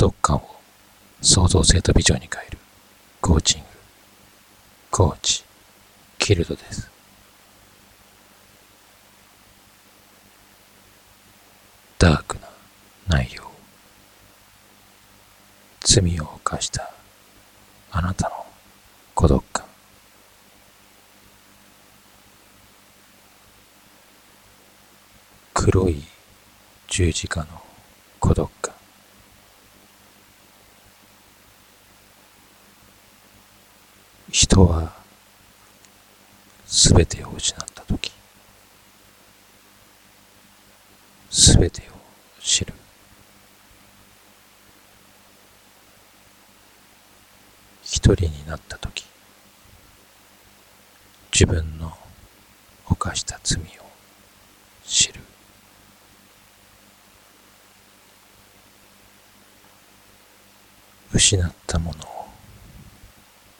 独感を創造性とビジョンに変えるコーチング、コーチ、キルドです。ダークな内容。罪を犯したあなたの孤独感。黒い十字架の孤独感。人はすべてを失ったとき、すべてを知る。一人になったとき、自分の犯した罪を知る。失ったものを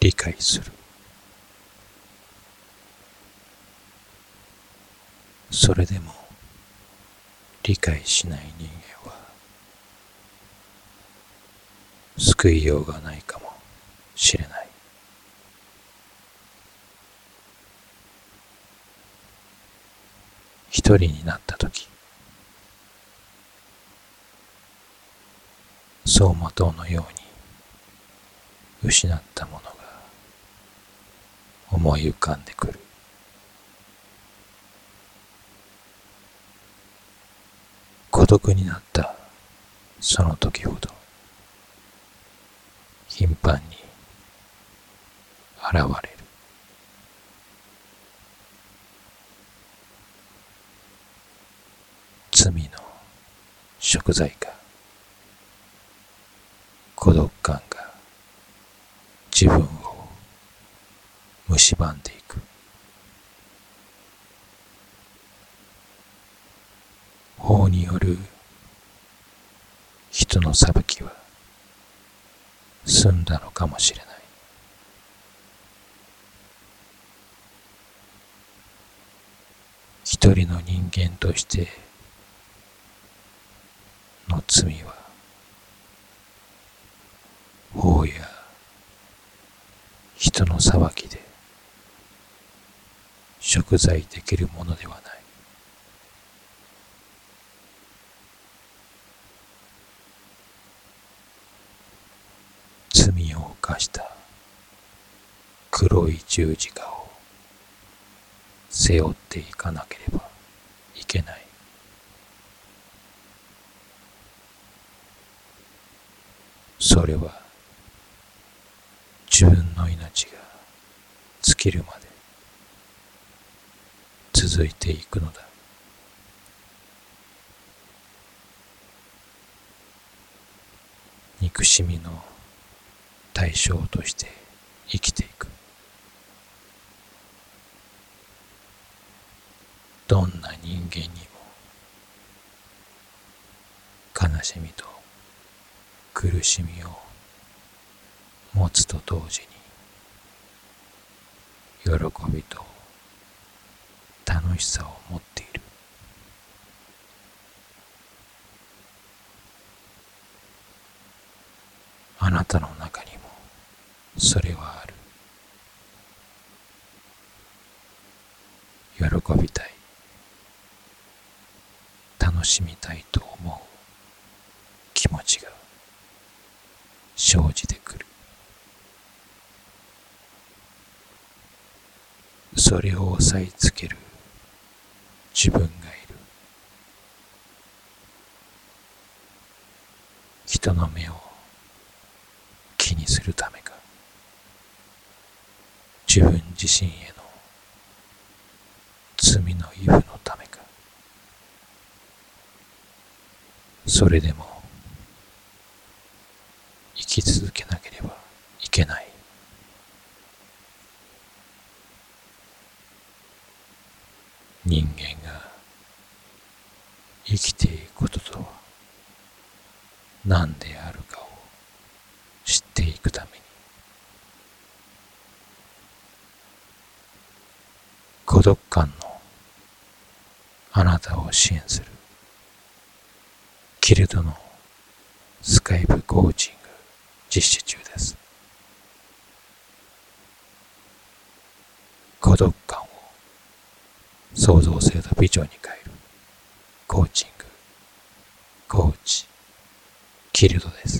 理解する。それでも理解しない人間は救いようがないかもしれない一人になった時走馬灯のように失ったものが思い浮かんでくる。孤独になった。その時ほど。頻繁に現れる。罪の食材か孤独感が自分を蝕んでいく。法による人の裁きは済んだのかもしれない。一人の人間としての罪は法や人の裁きで贖罪できるものではない。罪を犯した黒い十字架を背負っていかなければいけない。それは自分の命が尽きるまで。続いていくのだ。憎しみの対象として生きていく。どんな人間にも悲しみと苦しみを持つと同時に喜びと楽しさを持っている。あなたの中にもそれはある。喜びたい。楽しみたいと思う。気持ちが生じてくる。それを押さえつける自分がいる。人の目を気にするためか。自分自身への罪のイブのためか。それでも生き続けなければいけない人間が生きていくこととは何であるかを知っていくために孤独感のあなたを支援するキルトのスカイプコーチング実施中です。孤独感創造性とビジョンに変える。コーチング、コーチ、キルドです。